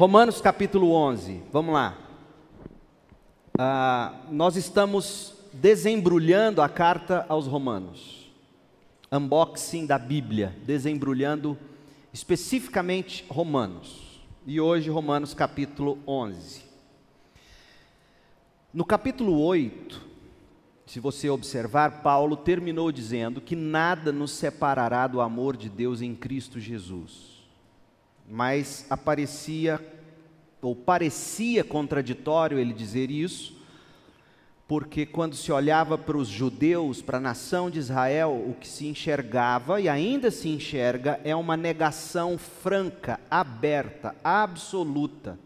Romanos capítulo 11, vamos lá. Ah, nós estamos desembrulhando a carta aos Romanos. Unboxing da Bíblia, desembrulhando especificamente Romanos. E hoje, Romanos capítulo 11. No capítulo 8, se você observar, Paulo terminou dizendo que nada nos separará do amor de Deus em Cristo Jesus. Mas aparecia, ou parecia contraditório ele dizer isso, porque quando se olhava para os judeus, para a nação de Israel, o que se enxergava e ainda se enxerga é uma negação franca, aberta, absoluta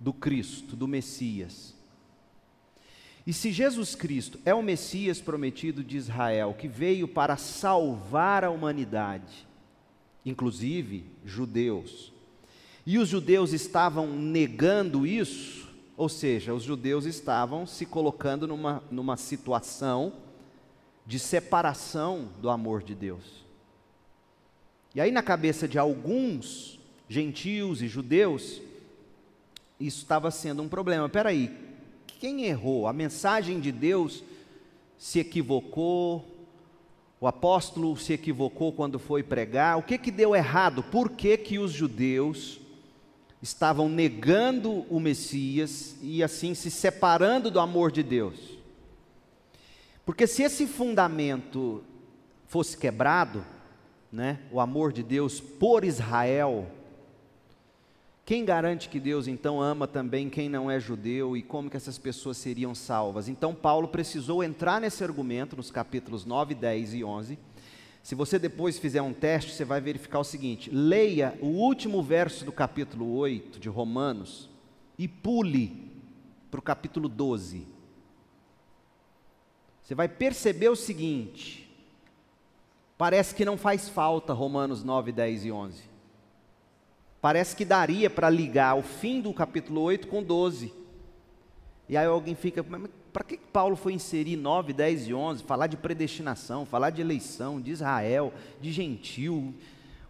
do Cristo, do Messias. E se Jesus Cristo é o Messias prometido de Israel, que veio para salvar a humanidade, inclusive judeus, e os judeus estavam negando isso, ou seja, os judeus estavam se colocando numa, numa situação de separação do amor de Deus. E aí, na cabeça de alguns gentios e judeus, isso estava sendo um problema. Espera aí, quem errou? A mensagem de Deus se equivocou? O apóstolo se equivocou quando foi pregar? O que que deu errado? Por que que os judeus estavam negando o Messias e assim se separando do amor de Deus. Porque se esse fundamento fosse quebrado, né, o amor de Deus por Israel, quem garante que Deus então ama também quem não é judeu e como que essas pessoas seriam salvas? Então Paulo precisou entrar nesse argumento nos capítulos 9, 10 e 11 se você depois fizer um teste, você vai verificar o seguinte: leia o último verso do capítulo 8 de Romanos e pule para o capítulo 12. Você vai perceber o seguinte: parece que não faz falta Romanos 9, 10 e 11. Parece que daria para ligar o fim do capítulo 8 com 12. E aí alguém fica, mas para que Paulo foi inserir 9, 10 e 11, falar de predestinação, falar de eleição, de Israel, de gentil?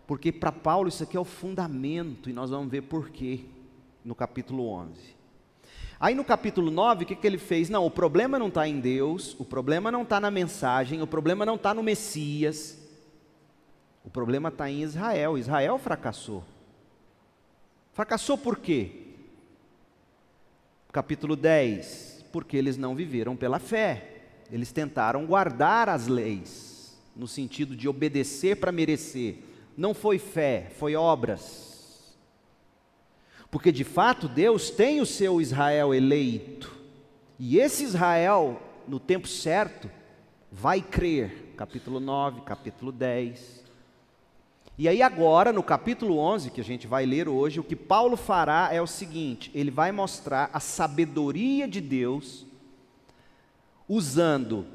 Porque para Paulo isso aqui é o fundamento, e nós vamos ver por quê no capítulo 11. Aí no capítulo 9, o que, que ele fez? Não, o problema não está em Deus, o problema não está na mensagem, o problema não está no Messias, o problema está em Israel. Israel fracassou. Fracassou por quê? Capítulo 10 porque eles não viveram pela fé. Eles tentaram guardar as leis, no sentido de obedecer para merecer. Não foi fé, foi obras. Porque de fato Deus tem o seu Israel eleito. E esse Israel, no tempo certo, vai crer. Capítulo 9, capítulo 10. E aí, agora, no capítulo 11, que a gente vai ler hoje, o que Paulo fará é o seguinte: ele vai mostrar a sabedoria de Deus, usando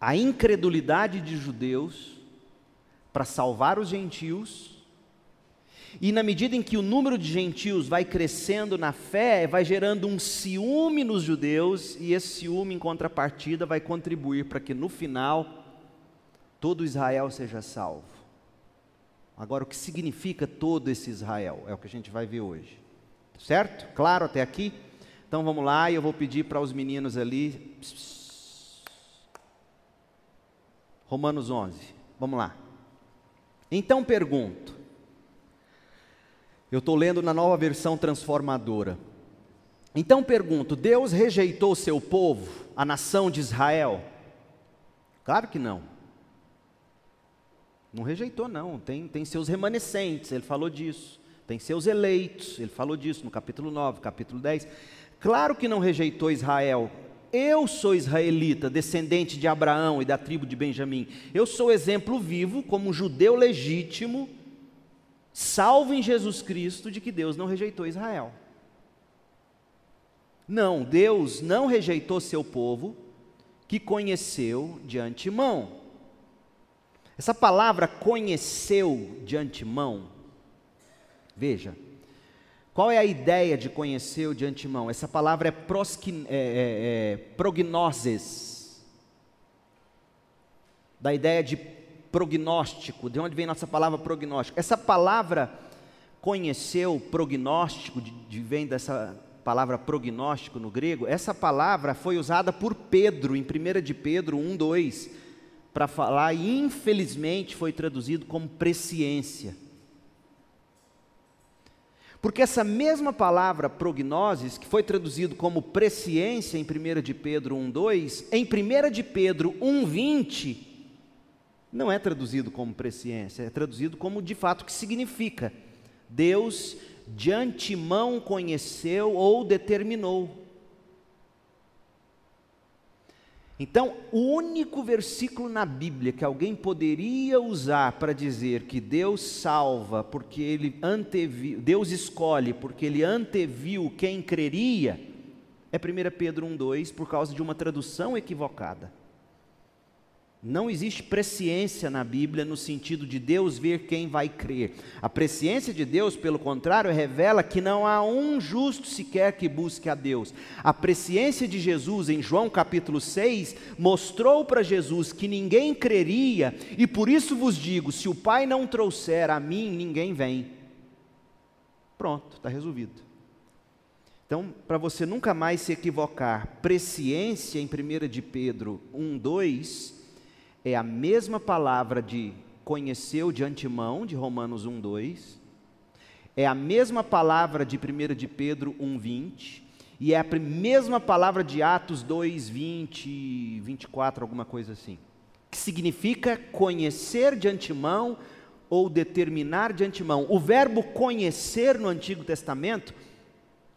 a incredulidade de judeus para salvar os gentios, e na medida em que o número de gentios vai crescendo na fé, vai gerando um ciúme nos judeus, e esse ciúme, em contrapartida, vai contribuir para que no final todo Israel seja salvo. Agora, o que significa todo esse Israel? É o que a gente vai ver hoje. Certo? Claro até aqui? Então vamos lá e eu vou pedir para os meninos ali. Romanos 11. Vamos lá. Então pergunto. Eu estou lendo na nova versão transformadora. Então pergunto: Deus rejeitou seu povo, a nação de Israel? Claro que não. Não rejeitou, não. Tem, tem seus remanescentes, ele falou disso. Tem seus eleitos, ele falou disso no capítulo 9, capítulo 10. Claro que não rejeitou Israel. Eu sou israelita, descendente de Abraão e da tribo de Benjamim. Eu sou exemplo vivo, como judeu legítimo, salvo em Jesus Cristo, de que Deus não rejeitou Israel. Não, Deus não rejeitou seu povo, que conheceu de antemão. Essa palavra conheceu de antemão, veja, qual é a ideia de conheceu de antemão? Essa palavra é, prosquin, é, é, é prognoses, da ideia de prognóstico, de onde vem nossa palavra prognóstico. Essa palavra conheceu prognóstico, de, de, vem dessa palavra prognóstico no grego, essa palavra foi usada por Pedro, em 1 de Pedro 1, 2, para falar, e infelizmente foi traduzido como presciência. Porque essa mesma palavra prognoses, que foi traduzido como presciência em 1 de Pedro 1,2, em 1 de Pedro 1,20, não é traduzido como presciência, é traduzido como de fato que significa. Deus de antemão conheceu ou determinou. Então, o único versículo na Bíblia que alguém poderia usar para dizer que Deus salva porque ele anteviu, Deus escolhe porque ele anteviu quem creria, é 1 Pedro 1,2, por causa de uma tradução equivocada. Não existe presciência na Bíblia no sentido de Deus ver quem vai crer. A presciência de Deus, pelo contrário, revela que não há um justo sequer que busque a Deus. A presciência de Jesus, em João capítulo 6, mostrou para Jesus que ninguém creria, e por isso vos digo: se o Pai não trouxer a mim, ninguém vem. Pronto, está resolvido. Então, para você nunca mais se equivocar, presciência em 1 de Pedro 1, 2 é a mesma palavra de conheceu de antemão, de Romanos 1, 2, é a mesma palavra de 1 de Pedro 1, 20, e é a mesma palavra de Atos 2, 20, 24, alguma coisa assim, que significa conhecer de antemão ou determinar de antemão. O verbo conhecer no Antigo Testamento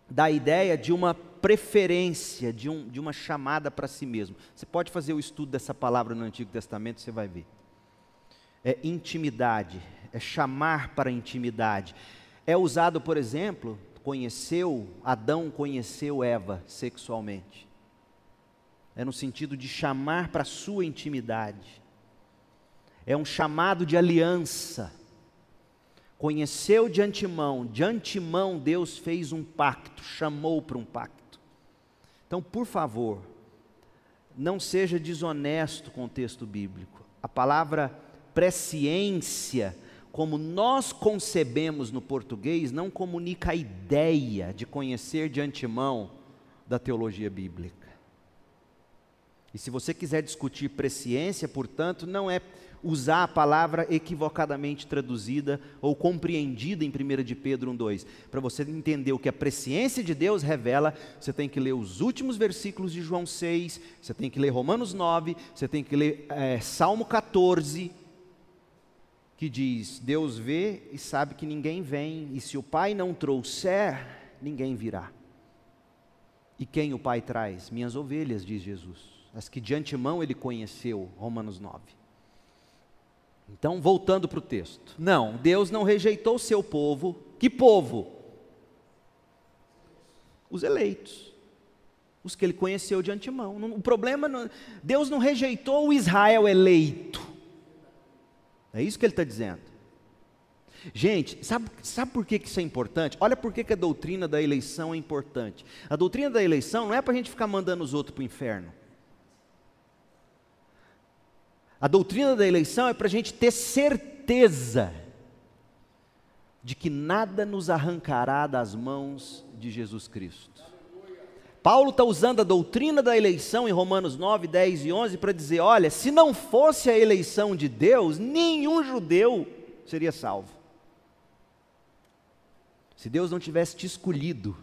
dá a ideia de uma preferência, de, um, de uma chamada para si mesmo. Você pode fazer o estudo dessa palavra no Antigo Testamento, você vai ver. É intimidade, é chamar para intimidade. É usado, por exemplo, conheceu, Adão conheceu Eva sexualmente. É no sentido de chamar para sua intimidade. É um chamado de aliança conheceu de antemão, de antemão Deus fez um pacto, chamou para um pacto. Então, por favor, não seja desonesto com o texto bíblico. A palavra presciência, como nós concebemos no português, não comunica a ideia de conhecer de antemão da teologia bíblica. E se você quiser discutir presciência, portanto, não é usar a palavra equivocadamente traduzida ou compreendida em 1 de Pedro 1,2. Para você entender o que a presciência de Deus revela, você tem que ler os últimos versículos de João 6, você tem que ler Romanos 9, você tem que ler é, Salmo 14, que diz: Deus vê e sabe que ninguém vem, e se o Pai não trouxer, ninguém virá. E quem o Pai traz? Minhas ovelhas, diz Jesus, as que de antemão ele conheceu, Romanos 9. Então, voltando para o texto. Não, Deus não rejeitou o seu povo. Que povo? Os eleitos. Os que ele conheceu de antemão. O problema, não, Deus não rejeitou o Israel eleito. É isso que ele está dizendo. Gente, sabe, sabe por que isso é importante? Olha por que, que a doutrina da eleição é importante. A doutrina da eleição não é para a gente ficar mandando os outros para o inferno. A doutrina da eleição é para a gente ter certeza de que nada nos arrancará das mãos de Jesus Cristo. Paulo está usando a doutrina da eleição em Romanos 9, 10 e 11 para dizer: olha, se não fosse a eleição de Deus, nenhum judeu seria salvo. Se Deus não tivesse te escolhido,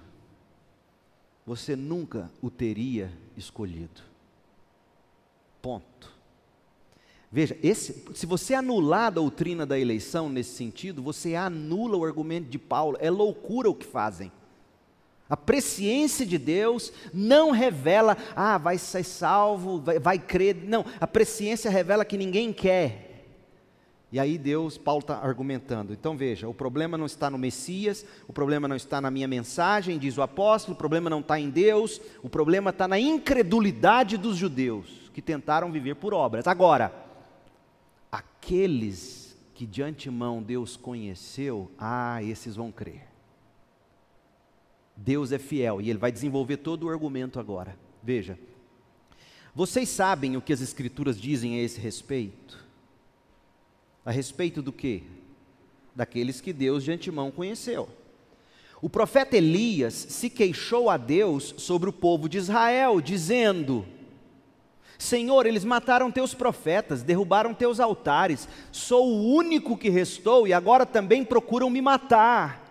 você nunca o teria escolhido. Ponto. Veja, esse, se você anular a doutrina da eleição nesse sentido, você anula o argumento de Paulo. É loucura o que fazem. A presciência de Deus não revela, ah, vai ser salvo, vai, vai crer. Não, a presciência revela que ninguém quer. E aí Deus, Paulo está argumentando. Então veja, o problema não está no Messias, o problema não está na minha mensagem, diz o apóstolo, o problema não está em Deus, o problema está na incredulidade dos judeus que tentaram viver por obras. Agora, aqueles que de antemão Deus conheceu, ah, esses vão crer. Deus é fiel e ele vai desenvolver todo o argumento agora. Veja, vocês sabem o que as Escrituras dizem a esse respeito? A respeito do que? daqueles que Deus de antemão conheceu. O profeta Elias se queixou a Deus sobre o povo de Israel, dizendo: Senhor, eles mataram teus profetas, derrubaram teus altares, sou o único que restou e agora também procuram me matar.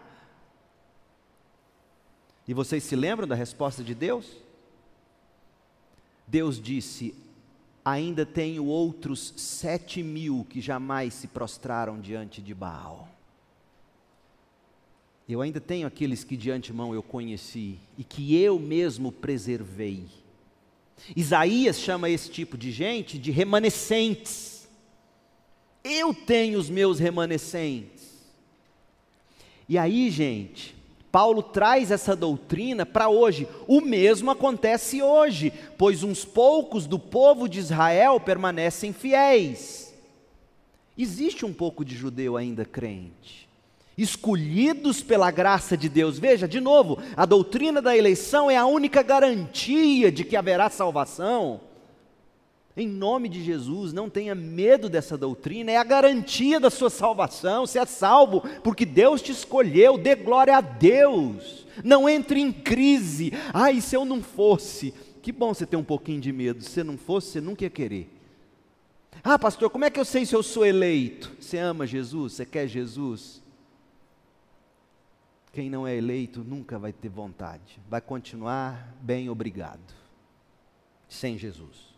E vocês se lembram da resposta de Deus? Deus disse: Ainda tenho outros sete mil que jamais se prostraram diante de Baal. Eu ainda tenho aqueles que de antemão eu conheci e que eu mesmo preservei. Isaías chama esse tipo de gente de remanescentes. Eu tenho os meus remanescentes. E aí, gente, Paulo traz essa doutrina para hoje. O mesmo acontece hoje, pois uns poucos do povo de Israel permanecem fiéis. Existe um pouco de judeu ainda crente escolhidos pela graça de Deus. Veja, de novo, a doutrina da eleição é a única garantia de que haverá salvação. Em nome de Jesus, não tenha medo dessa doutrina, é a garantia da sua salvação. Você é salvo porque Deus te escolheu, dê glória a Deus. Não entre em crise. Ai, se eu não fosse. Que bom você ter um pouquinho de medo. Se não fosse, você nunca ia querer. Ah, pastor, como é que eu sei se eu sou eleito? Você ama Jesus? Você quer Jesus? Quem não é eleito nunca vai ter vontade, vai continuar bem obrigado, sem Jesus.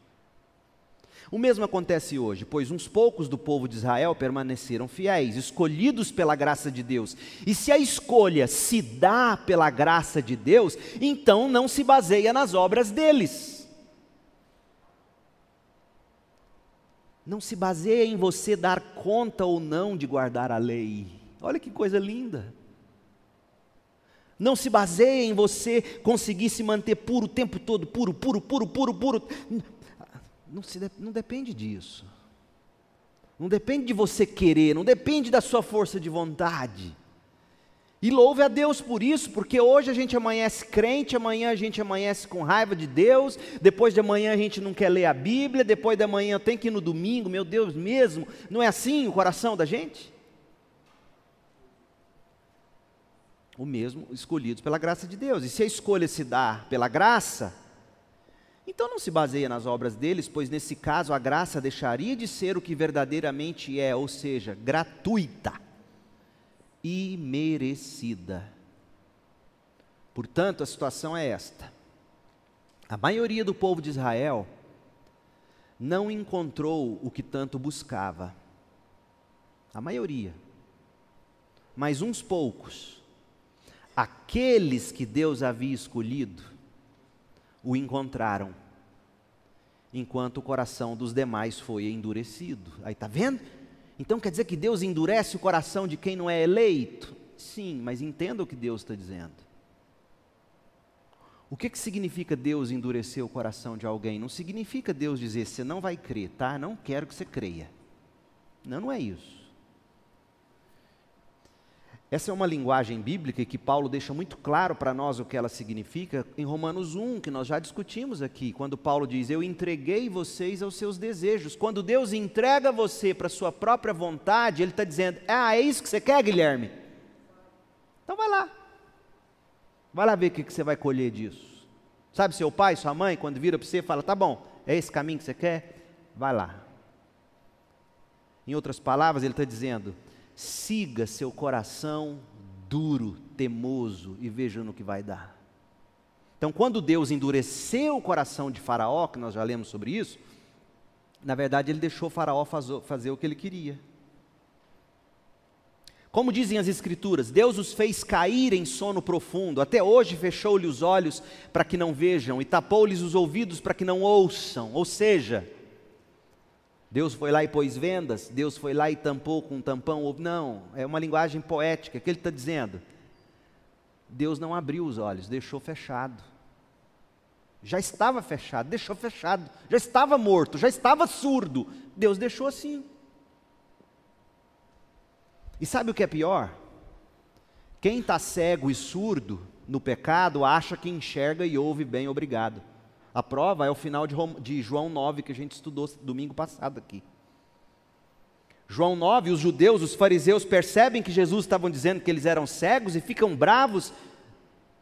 O mesmo acontece hoje, pois uns poucos do povo de Israel permaneceram fiéis, escolhidos pela graça de Deus. E se a escolha se dá pela graça de Deus, então não se baseia nas obras deles. Não se baseia em você dar conta ou não de guardar a lei. Olha que coisa linda. Não se baseia em você conseguir se manter puro o tempo todo, puro, puro, puro, puro, puro. Não, se, não depende disso. Não depende de você querer, não depende da sua força de vontade. E louve a Deus por isso, porque hoje a gente amanhece crente, amanhã a gente amanhece com raiva de Deus, depois de amanhã a gente não quer ler a Bíblia, depois de amanhã tem que ir no domingo, meu Deus mesmo. Não é assim o coração da gente? O mesmo escolhidos pela graça de Deus. E se a escolha se dá pela graça, então não se baseia nas obras deles, pois nesse caso a graça deixaria de ser o que verdadeiramente é, ou seja, gratuita e merecida. Portanto, a situação é esta: a maioria do povo de Israel não encontrou o que tanto buscava. A maioria. Mas uns poucos aqueles que Deus havia escolhido o encontraram, enquanto o coração dos demais foi endurecido. Aí está vendo? Então quer dizer que Deus endurece o coração de quem não é eleito? Sim, mas entenda o que Deus está dizendo. O que, que significa Deus endurecer o coração de alguém? Não significa Deus dizer, você não vai crer, tá? Não quero que você creia. Não, não é isso. Essa é uma linguagem bíblica que Paulo deixa muito claro para nós o que ela significa em Romanos 1, que nós já discutimos aqui, quando Paulo diz: Eu entreguei vocês aos seus desejos. Quando Deus entrega você para a sua própria vontade, Ele está dizendo: Ah, é isso que você quer, Guilherme? Então vai lá. Vai lá ver o que você vai colher disso. Sabe, seu pai, sua mãe, quando vira para você fala: Tá bom, é esse caminho que você quer? Vai lá. Em outras palavras, ele está dizendo: siga seu coração duro, temoso e veja no que vai dar. Então, quando Deus endureceu o coração de Faraó, que nós já lemos sobre isso, na verdade ele deixou Faraó fazer o que ele queria. Como dizem as Escrituras, Deus os fez cair em sono profundo, até hoje fechou-lhe os olhos para que não vejam e tapou-lhes os ouvidos para que não ouçam. Ou seja, Deus foi lá e pôs vendas, Deus foi lá e tampou com um tampão. Não, é uma linguagem poética que ele está dizendo. Deus não abriu os olhos, deixou fechado. Já estava fechado, deixou fechado. Já estava morto, já estava surdo. Deus deixou assim. E sabe o que é pior? Quem está cego e surdo no pecado acha que enxerga e ouve bem, obrigado. A prova é o final de, João 9 que a gente estudou domingo passado aqui. João 9, os judeus, os fariseus percebem que Jesus estavam dizendo que eles eram cegos e ficam bravos.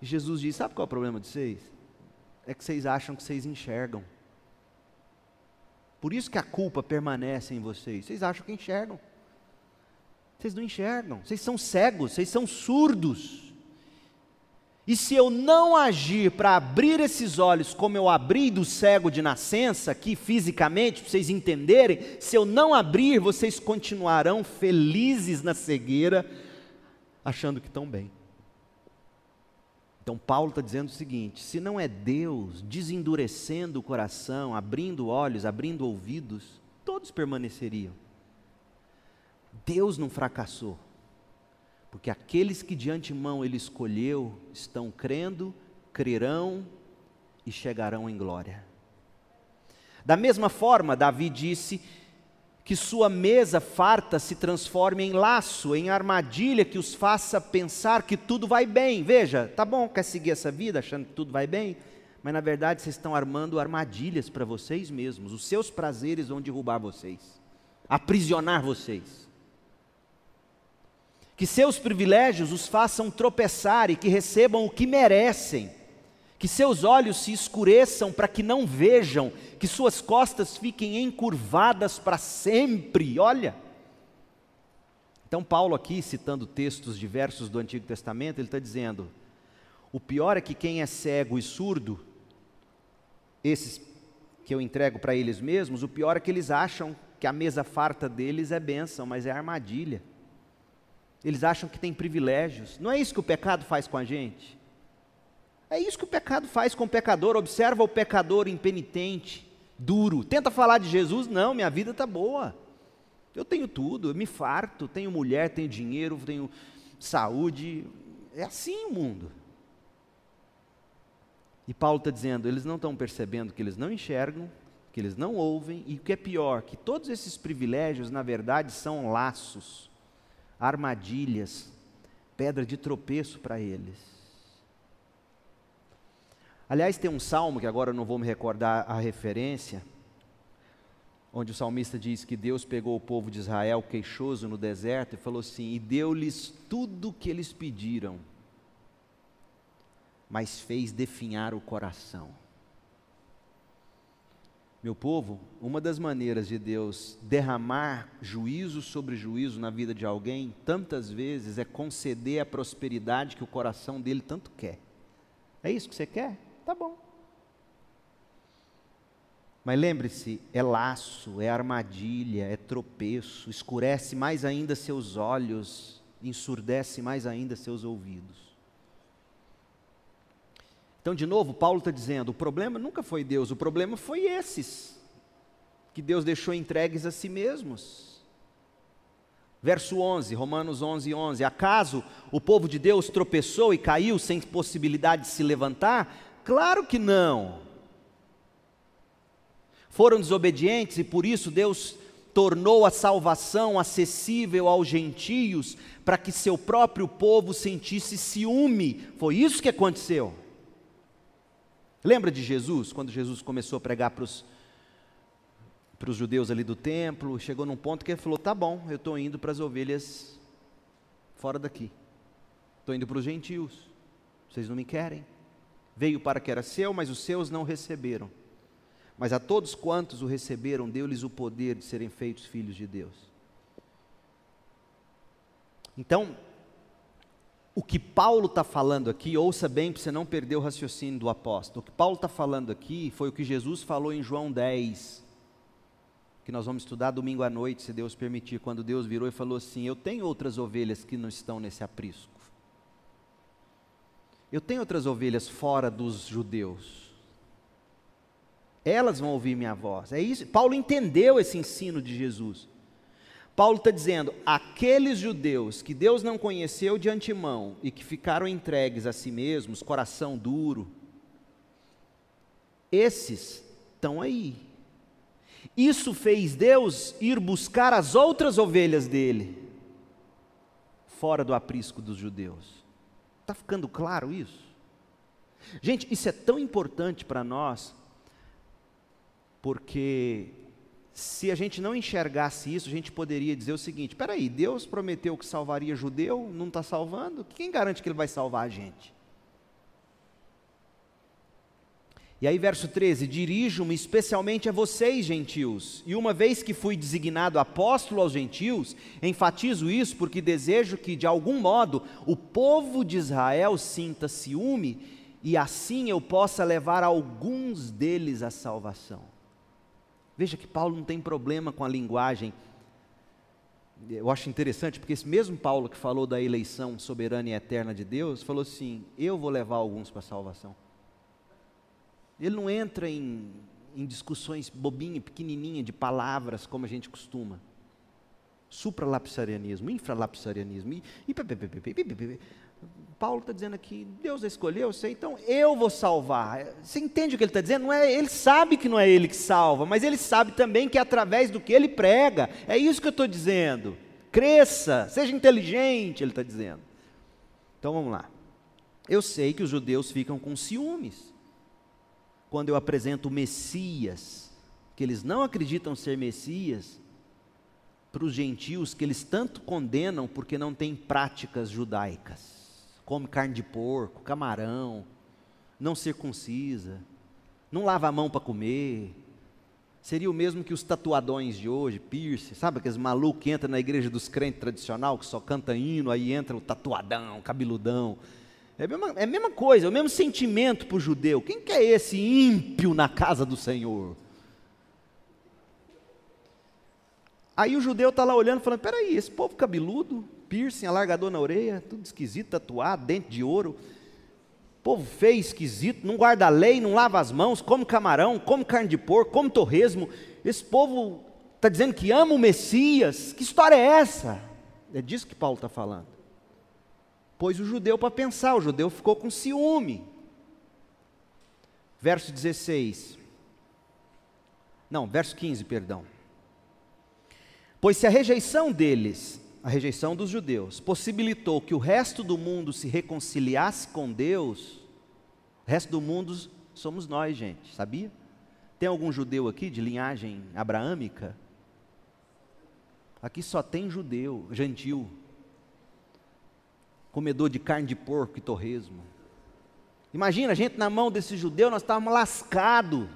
E Jesus diz: Sabe qual é o problema de vocês? É que vocês acham que vocês enxergam. Por isso que a culpa permanece em vocês. Vocês acham que enxergam. Vocês não enxergam. Vocês são cegos, vocês são surdos. E se eu não agir para abrir esses olhos como eu abri do cego de nascença, aqui fisicamente, para vocês entenderem, se eu não abrir, vocês continuarão felizes na cegueira, achando que estão bem. Então, Paulo está dizendo o seguinte: se não é Deus desendurecendo o coração, abrindo olhos, abrindo ouvidos, todos permaneceriam. Deus não fracassou. Porque aqueles que de antemão ele escolheu estão crendo, crerão e chegarão em glória. Da mesma forma, Davi disse que sua mesa farta se transforme em laço, em armadilha que os faça pensar que tudo vai bem. Veja, tá bom, quer seguir essa vida achando que tudo vai bem? Mas na verdade vocês estão armando armadilhas para vocês mesmos. Os seus prazeres vão derrubar vocês, aprisionar vocês que seus privilégios os façam tropeçar e que recebam o que merecem, que seus olhos se escureçam para que não vejam, que suas costas fiquem encurvadas para sempre. Olha. Então, Paulo, aqui, citando textos diversos do Antigo Testamento, ele está dizendo: o pior é que quem é cego e surdo, esses que eu entrego para eles mesmos, o pior é que eles acham que a mesa farta deles é bênção, mas é armadilha. Eles acham que têm privilégios. Não é isso que o pecado faz com a gente? É isso que o pecado faz com o pecador. Observa o pecador impenitente, duro. Tenta falar de Jesus. Não, minha vida está boa. Eu tenho tudo, eu me farto, tenho mulher, tenho dinheiro, tenho saúde. É assim o mundo. E Paulo está dizendo: eles não estão percebendo que eles não enxergam, que eles não ouvem, e o que é pior, que todos esses privilégios, na verdade, são laços armadilhas, pedra de tropeço para eles. Aliás, tem um salmo que agora eu não vou me recordar a referência, onde o salmista diz que Deus pegou o povo de Israel queixoso no deserto e falou assim: e deu-lhes tudo o que eles pediram, mas fez definhar o coração. Meu povo, uma das maneiras de Deus derramar juízo sobre juízo na vida de alguém, tantas vezes, é conceder a prosperidade que o coração dele tanto quer. É isso que você quer? Tá bom. Mas lembre-se, é laço, é armadilha, é tropeço, escurece mais ainda seus olhos, ensurdece mais ainda seus ouvidos. Então, de novo, Paulo está dizendo: o problema nunca foi Deus, o problema foi esses, que Deus deixou entregues a si mesmos. Verso 11, Romanos 11, 11: Acaso o povo de Deus tropeçou e caiu sem possibilidade de se levantar? Claro que não. Foram desobedientes e por isso Deus tornou a salvação acessível aos gentios, para que seu próprio povo sentisse ciúme. Foi isso que aconteceu. Lembra de Jesus, quando Jesus começou a pregar para os para os judeus ali do templo, chegou num ponto que ele falou: tá bom, eu estou indo para as ovelhas fora daqui, estou indo para os gentios, vocês não me querem. Veio para que era seu, mas os seus não receberam. Mas a todos quantos o receberam, deu-lhes o poder de serem feitos filhos de Deus. Então, o que Paulo está falando aqui, ouça bem para você não perder o raciocínio do apóstolo. O que Paulo está falando aqui foi o que Jesus falou em João 10, que nós vamos estudar domingo à noite, se Deus permitir, quando Deus virou e falou assim: Eu tenho outras ovelhas que não estão nesse aprisco. Eu tenho outras ovelhas fora dos judeus. Elas vão ouvir minha voz. É isso. Paulo entendeu esse ensino de Jesus. Paulo está dizendo: aqueles judeus que Deus não conheceu de antemão e que ficaram entregues a si mesmos, coração duro, esses estão aí. Isso fez Deus ir buscar as outras ovelhas dele, fora do aprisco dos judeus. Está ficando claro isso? Gente, isso é tão importante para nós, porque se a gente não enxergasse isso, a gente poderia dizer o seguinte: espera aí, Deus prometeu que salvaria judeu, não está salvando? Quem garante que Ele vai salvar a gente? E aí, verso 13: Dirijo-me especialmente a vocês, gentios, e uma vez que fui designado apóstolo aos gentios, enfatizo isso porque desejo que, de algum modo, o povo de Israel sinta ciúme e assim eu possa levar alguns deles à salvação. Veja que Paulo não tem problema com a linguagem. Eu acho interessante, porque esse mesmo Paulo que falou da eleição soberana e eterna de Deus, falou assim: Eu vou levar alguns para a salvação. Ele não entra em, em discussões bobinhas, pequenininhas, de palavras, como a gente costuma. Supralapsarianismo, infralapsarianismo. E, e, Paulo está dizendo aqui, Deus escolheu você, então eu vou salvar. Você entende o que ele está dizendo? Não é, ele sabe que não é ele que salva, mas ele sabe também que é através do que ele prega. É isso que eu estou dizendo. Cresça, seja inteligente, ele está dizendo. Então vamos lá. Eu sei que os judeus ficam com ciúmes quando eu apresento o Messias, que eles não acreditam ser Messias, para os gentios que eles tanto condenam porque não têm práticas judaicas come carne de porco, camarão, não circuncisa, não lava a mão para comer. Seria o mesmo que os tatuadões de hoje, piercing, sabe aqueles malucos que entram na igreja dos crentes tradicional, que só canta hino, aí entra o tatuadão, cabeludão. É a mesma, é a mesma coisa, é o mesmo sentimento para o judeu. Quem que é esse ímpio na casa do Senhor? Aí o judeu está lá olhando, falando: peraí, esse povo cabeludo, piercing, alargador na orelha, tudo esquisito, tatuado, dente de ouro. Povo feio, esquisito, não guarda a lei, não lava as mãos, come camarão, come carne de porco, come torresmo. Esse povo está dizendo que ama o Messias. Que história é essa? É disso que Paulo está falando. Pôs o judeu para pensar, o judeu ficou com ciúme. Verso 16. Não, verso 15, perdão. Pois se a rejeição deles a rejeição dos judeus, possibilitou que o resto do mundo se reconciliasse com Deus, o resto do mundo somos nós, gente, sabia? Tem algum judeu aqui de linhagem abraâmica? Aqui só tem judeu, gentil, comedor de carne de porco e torresmo. Imagina a gente na mão desse judeu, nós estávamos lascados.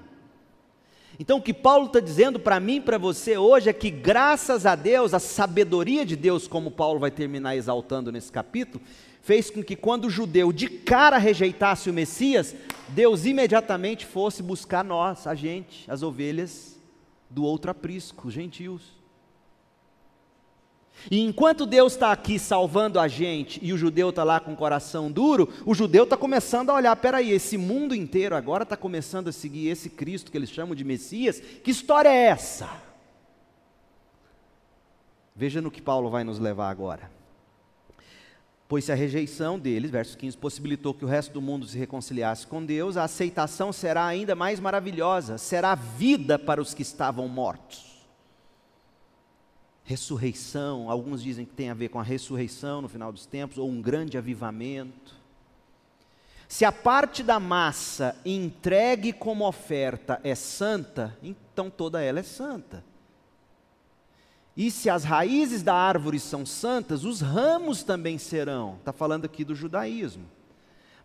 Então, o que Paulo está dizendo para mim para você hoje é que, graças a Deus, a sabedoria de Deus, como Paulo vai terminar exaltando nesse capítulo, fez com que, quando o judeu de cara rejeitasse o Messias, Deus imediatamente fosse buscar nós, a gente, as ovelhas do outro aprisco, os gentios. E enquanto Deus está aqui salvando a gente e o judeu está lá com o coração duro, o judeu está começando a olhar: peraí, esse mundo inteiro agora está começando a seguir esse Cristo que eles chamam de Messias, que história é essa? Veja no que Paulo vai nos levar agora. Pois se a rejeição deles, verso 15, possibilitou que o resto do mundo se reconciliasse com Deus, a aceitação será ainda mais maravilhosa, será vida para os que estavam mortos ressurreição, alguns dizem que tem a ver com a ressurreição no final dos tempos, ou um grande avivamento. Se a parte da massa entregue como oferta é santa, então toda ela é santa. E se as raízes da árvore são santas, os ramos também serão. Está falando aqui do judaísmo.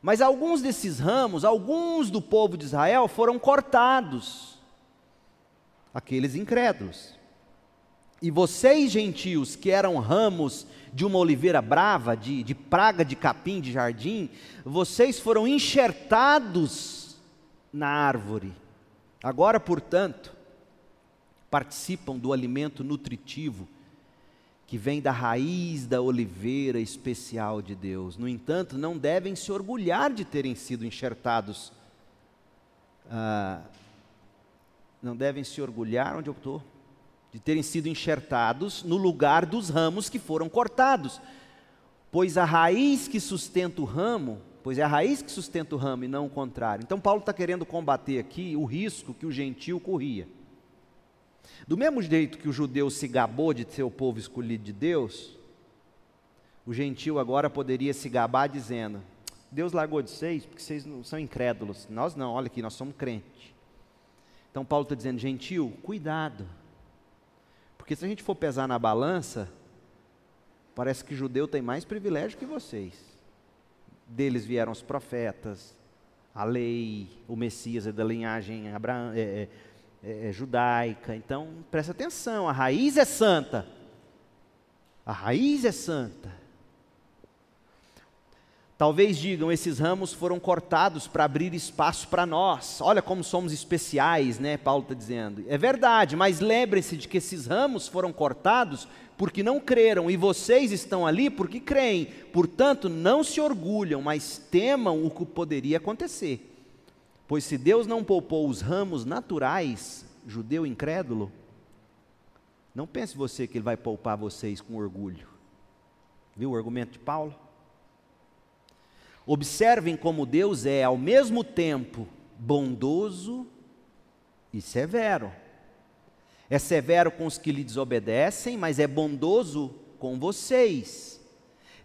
Mas alguns desses ramos, alguns do povo de Israel foram cortados. Aqueles incrédulos. E vocês, gentios, que eram ramos de uma oliveira brava, de, de praga de capim de jardim, vocês foram enxertados na árvore. Agora, portanto, participam do alimento nutritivo que vem da raiz da oliveira especial de Deus. No entanto, não devem se orgulhar de terem sido enxertados. Ah, não devem se orgulhar, onde eu estou? De terem sido enxertados no lugar dos ramos que foram cortados. Pois a raiz que sustenta o ramo, pois é a raiz que sustenta o ramo e não o contrário. Então Paulo está querendo combater aqui o risco que o gentil corria. Do mesmo jeito que o judeu se gabou de ser o povo escolhido de Deus, o gentil agora poderia se gabar dizendo: Deus largou de vocês porque vocês não são incrédulos. Nós não, olha aqui, nós somos crentes. Então Paulo está dizendo: gentil, cuidado Porque se a gente for pesar na balança, parece que judeu tem mais privilégio que vocês. Deles vieram os profetas, a lei, o Messias é da linhagem Abraão, é, é, é, é judaica. Então, presta atenção, a raiz é santa. A raiz é santa. Talvez digam, esses ramos foram cortados para abrir espaço para nós. Olha como somos especiais, né? Paulo está dizendo. É verdade, mas lembrem-se de que esses ramos foram cortados porque não creram, e vocês estão ali porque creem. Portanto, não se orgulham, mas temam o que poderia acontecer. Pois se Deus não poupou os ramos naturais, judeu incrédulo, não pense você que Ele vai poupar vocês com orgulho. Viu o argumento de Paulo? Observem como Deus é, ao mesmo tempo, bondoso e severo. É severo com os que lhe desobedecem, mas é bondoso com vocês.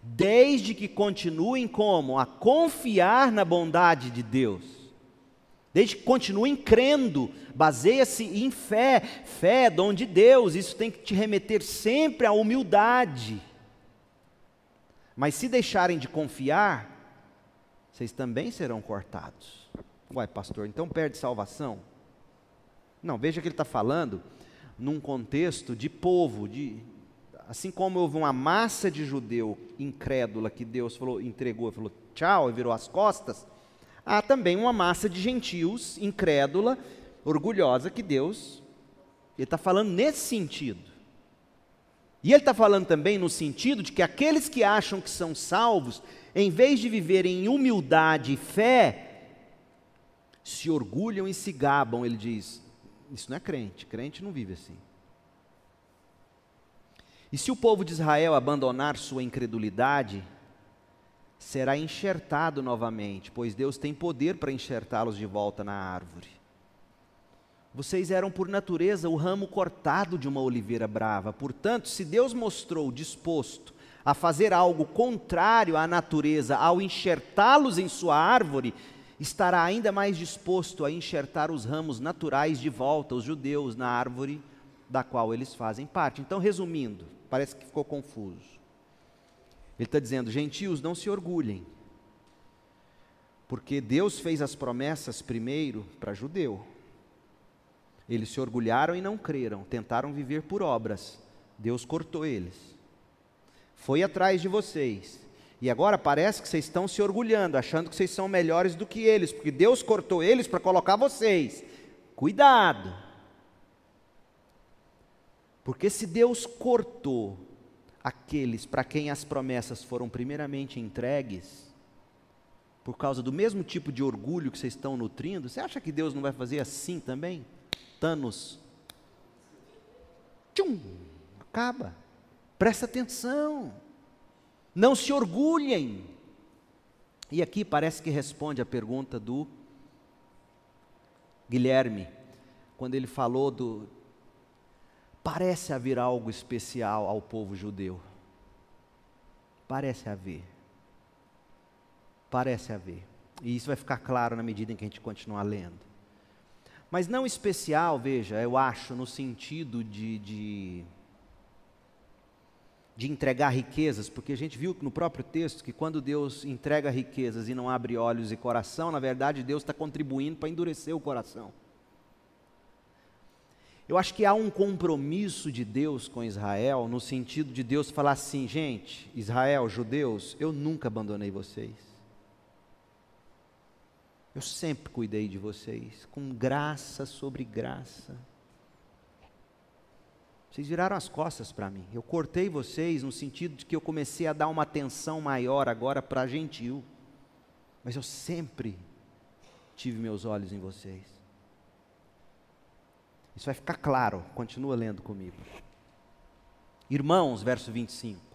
Desde que continuem como? A confiar na bondade de Deus. Desde que continuem crendo, baseia-se em fé. Fé é dom de Deus, isso tem que te remeter sempre à humildade. Mas se deixarem de confiar, vocês também serão cortados. Uai, pastor, então perde salvação? Não, veja que ele está falando num contexto de povo, de, assim como houve uma massa de judeu incrédula que Deus falou, entregou, falou tchau e virou as costas, há também uma massa de gentios incrédula, orgulhosa que Deus, ele está falando nesse sentido. E ele está falando também no sentido de que aqueles que acham que são salvos em vez de viverem em humildade e fé, se orgulham e se gabam. Ele diz: Isso não é crente, crente não vive assim. E se o povo de Israel abandonar sua incredulidade, será enxertado novamente, pois Deus tem poder para enxertá-los de volta na árvore. Vocês eram por natureza o ramo cortado de uma oliveira brava, portanto, se Deus mostrou disposto a fazer algo contrário à natureza ao enxertá-los em sua árvore, estará ainda mais disposto a enxertar os ramos naturais de volta, os judeus, na árvore da qual eles fazem parte. Então, resumindo, parece que ficou confuso. Ele está dizendo: gentios, não se orgulhem, porque Deus fez as promessas primeiro para judeu. Eles se orgulharam e não creram, tentaram viver por obras. Deus cortou eles foi atrás de vocês. E agora parece que vocês estão se orgulhando, achando que vocês são melhores do que eles, porque Deus cortou eles para colocar vocês. Cuidado! Porque se Deus cortou aqueles para quem as promessas foram primeiramente entregues, por causa do mesmo tipo de orgulho que vocês estão nutrindo, você acha que Deus não vai fazer assim também? Thanos. Tchum! Acaba. Presta atenção. Não se orgulhem. E aqui parece que responde a pergunta do Guilherme, quando ele falou do. Parece haver algo especial ao povo judeu. Parece haver. Parece haver. E isso vai ficar claro na medida em que a gente continuar lendo. Mas não especial, veja, eu acho, no sentido de, de de entregar riquezas, porque a gente viu no próprio texto que quando Deus entrega riquezas e não abre olhos e coração, na verdade Deus está contribuindo para endurecer o coração. Eu acho que há um compromisso de Deus com Israel, no sentido de Deus falar assim: gente, Israel, judeus, eu nunca abandonei vocês. Eu sempre cuidei de vocês, com graça sobre graça. Vocês viraram as costas para mim. Eu cortei vocês no sentido de que eu comecei a dar uma atenção maior agora para gentil. Mas eu sempre tive meus olhos em vocês. Isso vai ficar claro, continua lendo comigo. Irmãos, verso 25.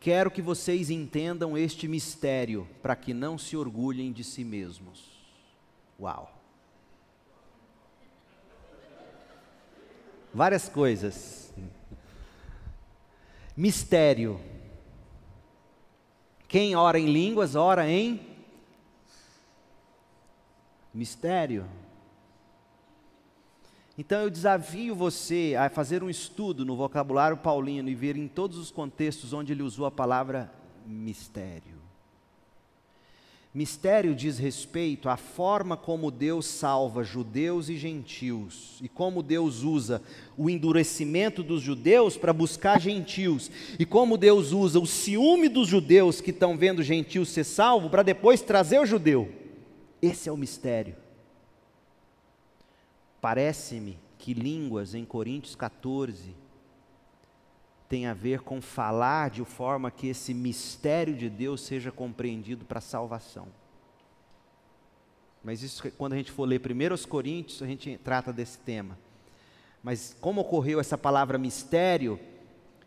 Quero que vocês entendam este mistério, para que não se orgulhem de si mesmos. Uau! várias coisas. Mistério. Quem ora em línguas, ora em mistério. Então eu desafio você a fazer um estudo no vocabulário paulino e ver em todos os contextos onde ele usou a palavra mistério. Mistério diz respeito à forma como Deus salva judeus e gentios, e como Deus usa o endurecimento dos judeus para buscar gentios, e como Deus usa o ciúme dos judeus que estão vendo gentios ser salvo para depois trazer o judeu. Esse é o mistério. Parece-me que línguas em Coríntios 14 tem a ver com falar de forma que esse mistério de Deus seja compreendido para salvação. Mas isso quando a gente for ler 1 Coríntios, a gente trata desse tema. Mas como ocorreu essa palavra mistério,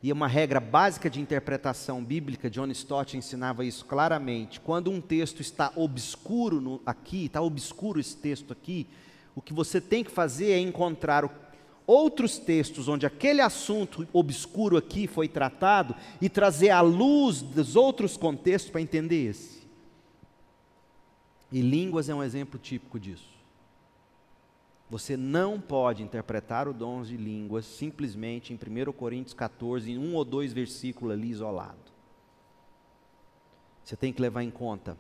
e uma regra básica de interpretação bíblica, John Stott ensinava isso claramente. Quando um texto está obscuro no, aqui, está obscuro esse texto aqui, o que você tem que fazer é encontrar outros textos onde aquele assunto obscuro aqui foi tratado e trazer à luz dos outros contextos para entender esse. E línguas é um exemplo típico disso. Você não pode interpretar o dom de línguas simplesmente em 1 Coríntios 14, em um ou dois versículos ali isolado. Você tem que levar em conta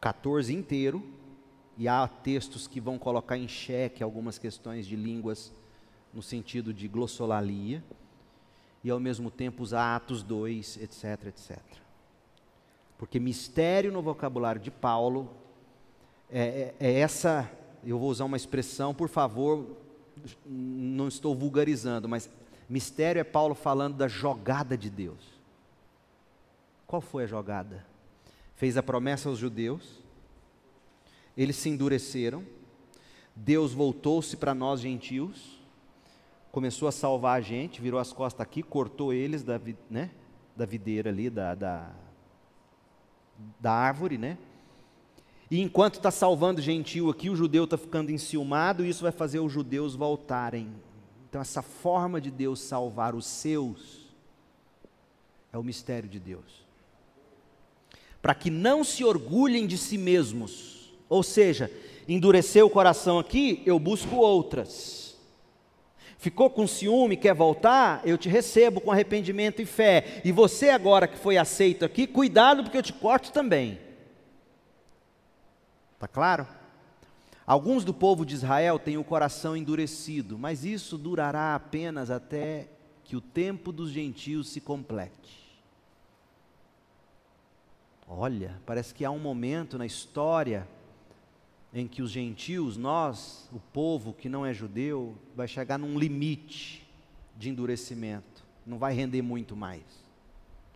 14 inteiro, e há textos que vão colocar em xeque algumas questões de línguas no sentido de glossolalia, e ao mesmo tempo usar Atos 2, etc, etc. Porque mistério no vocabulário de Paulo é, é, é essa, eu vou usar uma expressão, por favor, não estou vulgarizando, mas mistério é Paulo falando da jogada de Deus. Qual foi a jogada? Fez a promessa aos judeus, eles se endureceram, Deus voltou-se para nós gentios, começou a salvar a gente, virou as costas aqui, cortou eles da, né, da videira ali, da, da, da árvore, né? E enquanto está salvando gentil aqui, o judeu está ficando enciumado, e isso vai fazer os judeus voltarem. Então, essa forma de Deus salvar os seus é o mistério de Deus. Para que não se orgulhem de si mesmos, ou seja, endureceu o coração aqui, eu busco outras. Ficou com ciúme, quer voltar? Eu te recebo com arrependimento e fé. E você agora que foi aceito aqui, cuidado porque eu te corto também. Tá claro? Alguns do povo de Israel têm o coração endurecido, mas isso durará apenas até que o tempo dos gentios se complete. Olha, parece que há um momento na história em que os gentios, nós, o povo que não é judeu, vai chegar num limite de endurecimento, não vai render muito mais.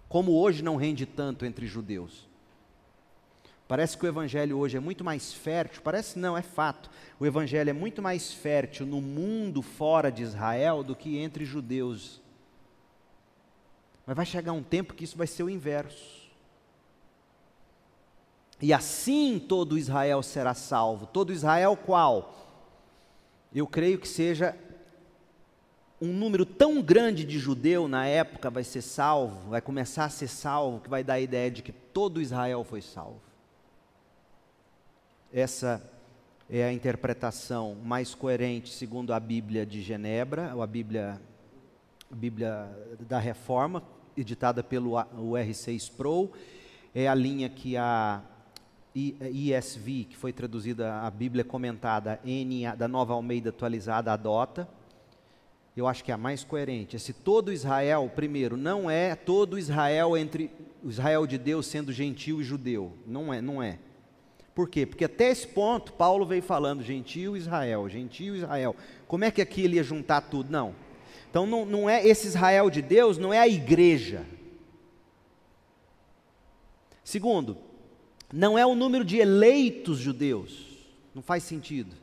Como hoje não rende tanto entre judeus. Parece que o evangelho hoje é muito mais fértil, parece não, é fato. O evangelho é muito mais fértil no mundo fora de Israel do que entre judeus. Mas vai chegar um tempo que isso vai ser o inverso. E assim todo Israel será salvo. Todo Israel qual? Eu creio que seja um número tão grande de judeu na época vai ser salvo, vai começar a ser salvo, que vai dar a ideia de que todo Israel foi salvo. Essa é a interpretação mais coerente segundo a Bíblia de Genebra, ou a Bíblia, a Bíblia da Reforma, editada pelo R6 Sproul. É a linha que a ISV, que foi traduzida a Bíblia comentada N da Nova Almeida atualizada adota. Eu acho que é a mais coerente. Esse todo Israel, primeiro, não é todo Israel entre o Israel de Deus sendo gentil e judeu. Não é, não é. Por quê? Porque até esse ponto Paulo veio falando gentil Israel, gentil Israel. Como é que aqui ele ia juntar tudo? Não. Então não, não é esse Israel de Deus, não é a igreja. Segundo, não é o número de eleitos judeus, não faz sentido.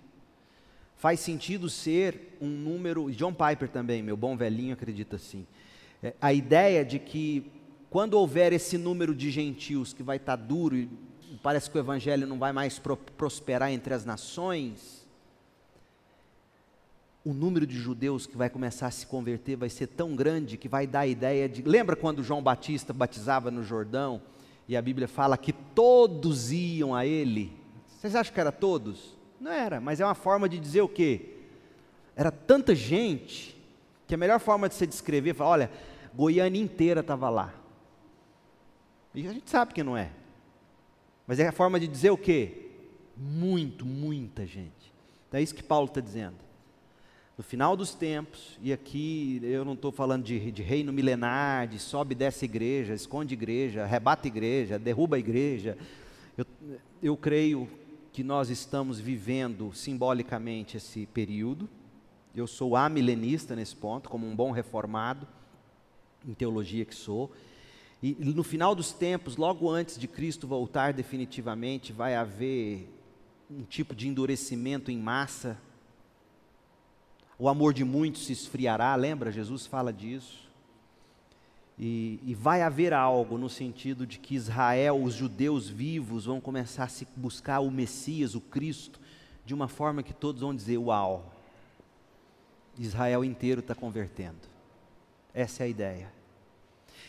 Faz sentido ser um número, John Piper também, meu bom velhinho, acredita assim. É, a ideia de que quando houver esse número de gentios que vai estar tá duro e parece que o evangelho não vai mais pro, prosperar entre as nações, o número de judeus que vai começar a se converter vai ser tão grande que vai dar a ideia de. Lembra quando João Batista batizava no Jordão? E a Bíblia fala que todos iam a ele. Vocês acham que era todos? Não era, mas é uma forma de dizer o quê? era tanta gente que a melhor forma de se descrever, falar, olha, Goiânia inteira estava lá. E a gente sabe que não é. Mas é a forma de dizer o quê? Muito, muita gente. Então é isso que Paulo está dizendo. No final dos tempos, e aqui eu não estou falando de, de, reino milenar, de sobe e desce igreja, esconde igreja, rebata igreja, derruba igreja. Eu, eu creio que nós estamos vivendo simbolicamente esse período. Eu sou amilenista nesse ponto, como um bom reformado, em teologia que sou. E no final dos tempos, logo antes de Cristo voltar definitivamente, vai haver um tipo de endurecimento em massa. O amor de muitos se esfriará, lembra? Jesus fala disso. E, e, vai haver algo no sentido de que Israel, os judeus vivos, vão começar a se buscar o Messias, o Cristo, de uma forma que todos vão dizer: Uau, Israel inteiro está convertendo. Essa é a ideia.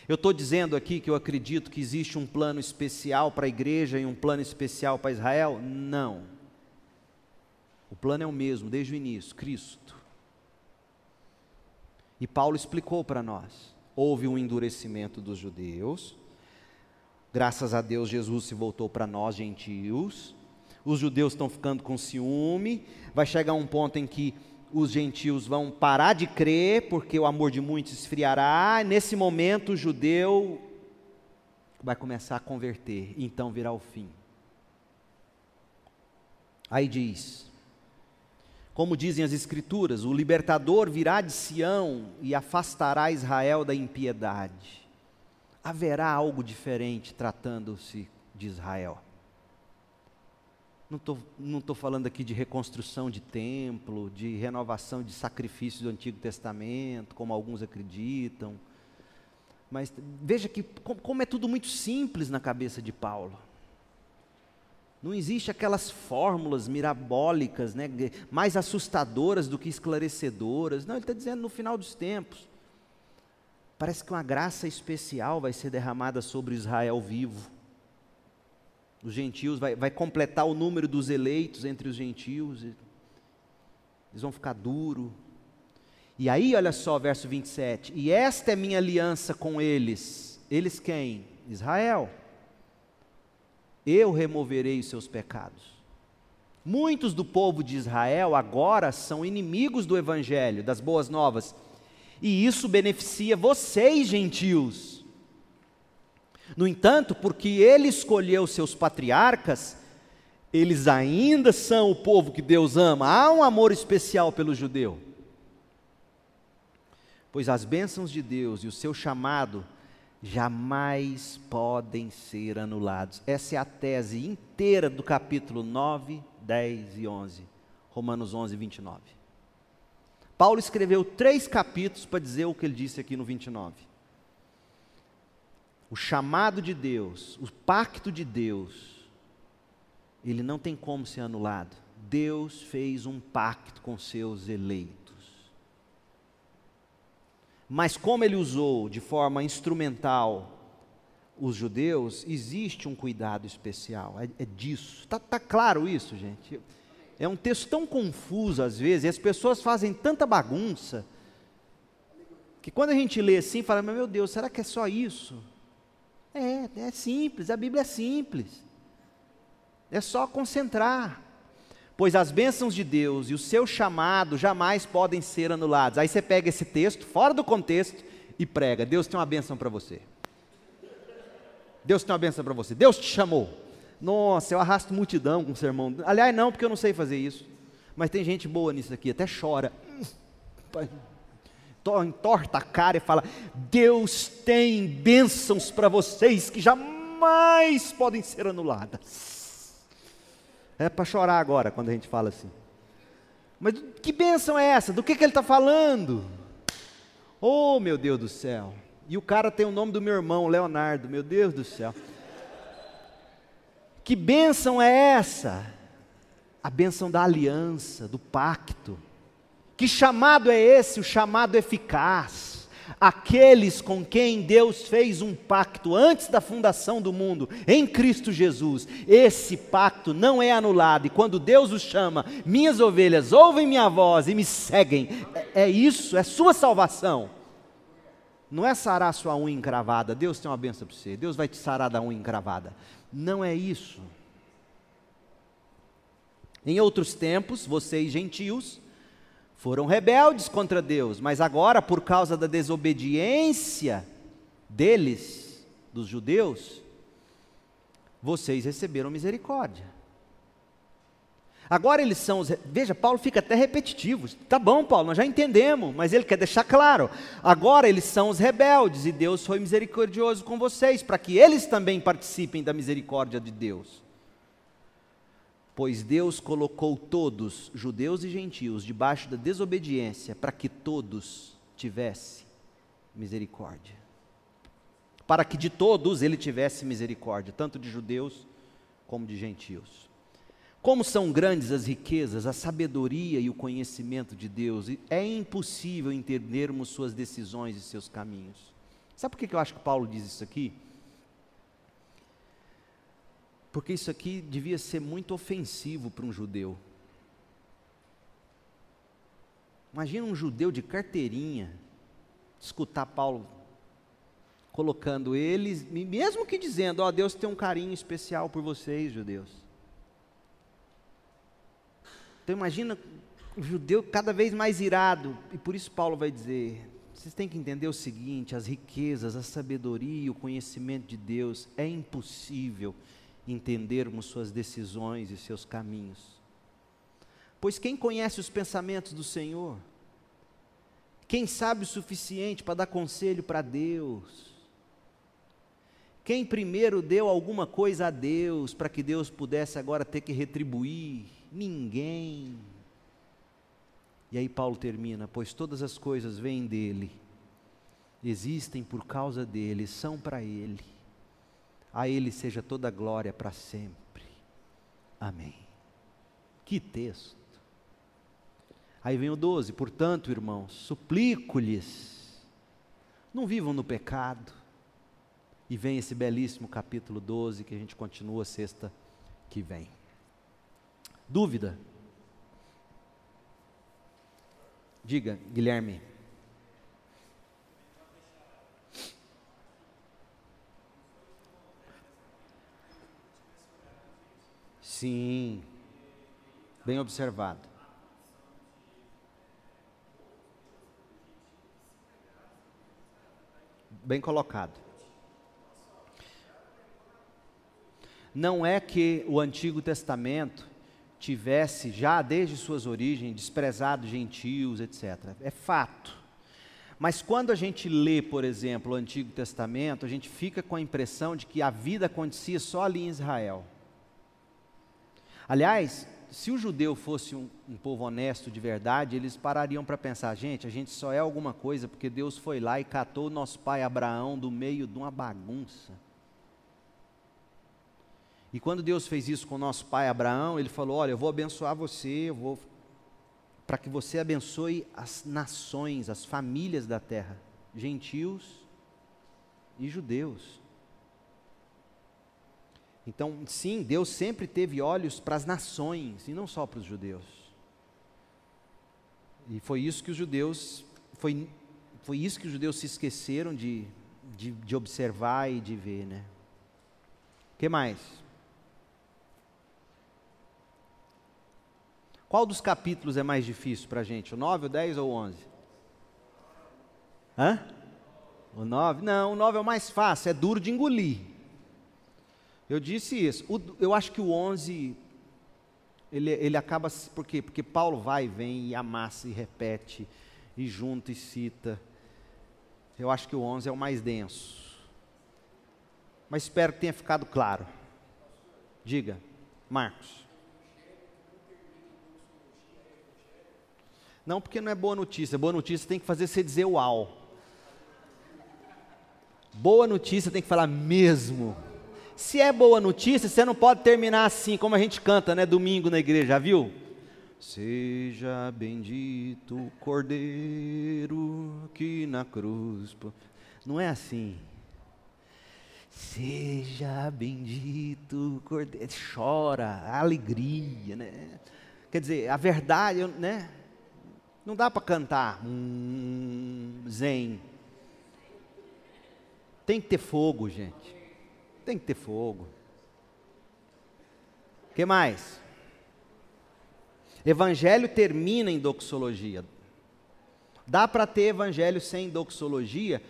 Eu estou dizendo aqui que eu acredito que existe um plano especial para a igreja e um plano especial para Israel? Não. O plano é o mesmo desde o início: Cristo. E Paulo explicou para nós. Houve um endurecimento dos judeus. Graças a Deus, Jesus se voltou para nós, gentios. Os judeus estão ficando com ciúme. Vai chegar um ponto em que os gentios vão parar de crer, porque o amor de muitos esfriará. Nesse momento, o judeu vai começar a converter, então virá o fim. Aí diz: como dizem as Escrituras, o libertador virá de Sião e afastará Israel da impiedade. Haverá algo diferente tratando-se de Israel. Não estou não tô falando aqui de reconstrução de templo, de renovação de sacrifícios do Antigo Testamento, como alguns acreditam. Mas veja que como é tudo muito simples na cabeça de Paulo. Não existe aquelas fórmulas mirabólicas, né, mais assustadoras do que esclarecedoras. Não, ele está dizendo no final dos tempos. Parece que uma graça especial vai ser derramada sobre Israel vivo os gentios, vai, vai completar o número dos eleitos entre os gentios. Eles vão ficar duro. E aí, olha só, verso 27. E esta é minha aliança com eles. Eles quem? Israel. Eu removerei os seus pecados. Muitos do povo de Israel agora são inimigos do evangelho, das boas novas. E isso beneficia vocês, gentios no entanto, porque ele escolheu seus patriarcas, eles ainda são o povo que Deus ama. Há um amor especial pelo judeu. Pois as bênçãos de Deus e o seu chamado jamais podem ser anulados. Essa é a tese inteira do capítulo 9, 10 e 11. Romanos 11, 29. Paulo escreveu três capítulos para dizer o que ele disse aqui no 29 o chamado de Deus, o pacto de Deus, ele não tem como ser anulado. Deus fez um pacto com seus eleitos. Mas como ele usou de forma instrumental os judeus, existe um cuidado especial. É, é disso. Está tá claro isso, gente? É um texto tão confuso às vezes, e as pessoas fazem tanta bagunça, que quando a gente lê assim, fala, meu Deus, será que é só isso? É, é simples, a Bíblia é simples. É só concentrar. Pois as bênçãos de Deus e o seu chamado jamais podem ser anulados. Aí você pega esse texto, fora do contexto, e prega: Deus tem uma bênção para você. Deus tem uma bênção para você. Deus te chamou. Nossa, eu arrasto multidão com o sermão. Aliás, não, porque eu não sei fazer isso. Mas tem gente boa nisso aqui, até chora entorta a cara e fala: Deus tem bênçãos para vocês que jamais podem ser anuladas. É para chorar agora quando a gente fala assim. Mas que bênção é essa? Do que, que ele está falando? Oh, meu Deus do céu. E o cara tem o nome do meu irmão, Leonardo, meu Deus do céu. Que bênção é essa? A bênção da aliança, do pacto. Que chamado é esse? O chamado eficaz. Aqueles com quem Deus fez um pacto antes da fundação do mundo, em Cristo Jesus, esse pacto não é anulado, e quando Deus os chama, minhas ovelhas ouvem minha voz e me seguem, é, é isso, é sua salvação. Não é sarar sua unha encravada, Deus tem uma benção para você, Deus vai te sarar da unha encravada. Não é isso. Em outros tempos, vocês gentios foram rebeldes contra Deus, mas agora, por causa da desobediência deles, dos judeus, vocês receberam misericórdia. Agora eles são os. Veja, Paulo fica até repetitivo. Tá bom, Paulo, nós já entendemos, mas ele quer deixar claro. Agora eles são os rebeldes e Deus foi misericordioso com vocês, para que eles também participem da misericórdia de Deus. Pois Deus colocou todos, judeus e gentios, debaixo da desobediência, para que todos tivessem misericórdia. Para que de todos ele tivesse misericórdia, tanto de judeus como de gentios. Como são grandes as riquezas, a sabedoria e o conhecimento de Deus, é impossível entendermos suas decisões e seus caminhos. Sabe por que eu acho que Paulo diz isso aqui? Porque isso aqui devia ser muito ofensivo para um judeu. Imagina um judeu de carteirinha escutar Paulo colocando eles, mesmo que dizendo, ó, oh, Deus tem um carinho especial por vocês, judeus. Então imagina o judeu cada vez mais irado, e por isso Paulo vai dizer: vocês têm que entender o seguinte: as riquezas, a sabedoria, o conhecimento de Deus é impossível entendermos suas decisões e seus caminhos. Pois quem conhece os pensamentos do Senhor? Quem sabe o suficiente para dar conselho para Deus? Quem primeiro deu alguma coisa a Deus para que Deus pudesse agora ter que retribuir? Ninguém. E aí Paulo termina: Pois todas as coisas vêm dele, existem por causa dele, são para ele a Ele seja toda glória para sempre. Amém. Que texto. Aí vem o 12: Portanto, irmãos, suplico-lhes, não vivam no pecado. E vem esse belíssimo capítulo 12 que a gente continua sexta que vem. Dúvida? Diga, Guilherme. Sim, bem observado. Bem colocado. Não é que o Antigo Testamento tivesse, já desde suas origens, desprezado gentios, etc. É fato. Mas quando a gente lê, por exemplo, o Antigo Testamento, a gente fica com a impressão de que a vida acontecia só ali em Israel. Aliás, se o judeu fosse um, um povo honesto de verdade, eles parariam para pensar: gente, a gente só é alguma coisa porque Deus foi lá e catou nosso pai Abraão do meio de uma bagunça. E quando Deus fez isso com nosso pai Abraão, ele falou: Olha, eu vou abençoar você, eu vou para que você abençoe as nações, as famílias da terra, gentios e judeus. Então, sim, Deus sempre teve olhos para as nações e não só para os judeus. E foi isso que os judeus, foi, foi isso que os judeus se esqueceram de, de, de observar e de ver, né? O que mais? Qual dos capítulos é mais difícil para a gente? O 9, o 10 ou o 11? Hã? O 9? Não, o 9 é o mais fácil, é duro de engolir. Eu disse isso. O, eu acho que o 11, ele, ele acaba. Por quê? Porque Paulo vai e vem e amassa e repete, e junta e cita. Eu acho que o 11 é o mais denso. Mas espero que tenha ficado claro. Diga, Marcos. Não, porque não é boa notícia. Boa notícia tem que fazer você dizer uau. Boa notícia tem que falar mesmo. Se é boa notícia, você não pode terminar assim, como a gente canta, né, domingo na igreja, viu? Seja bendito o Cordeiro que na cruz. Não é assim. Seja bendito o Cordeiro. Chora, alegria, né? Quer dizer, a verdade, né? Não dá para cantar hum, zen. Tem que ter fogo, gente. Tem que ter fogo. O que mais? Evangelho termina em doxologia. Dá para ter evangelho sem doxologia?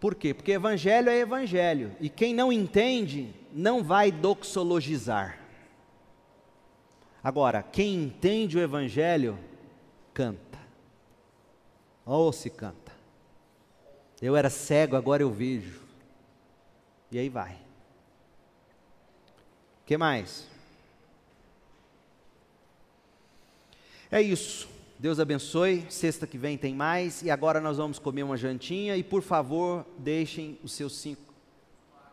Por quê? Porque evangelho é evangelho. E quem não entende, não vai doxologizar. Agora, quem entende o evangelho, canta. Ou se canta. Eu era cego, agora eu vejo. E aí vai. Que mais? É isso. Deus abençoe. Sexta que vem tem mais. E agora nós vamos comer uma jantinha. E por favor, deixem os seus cinco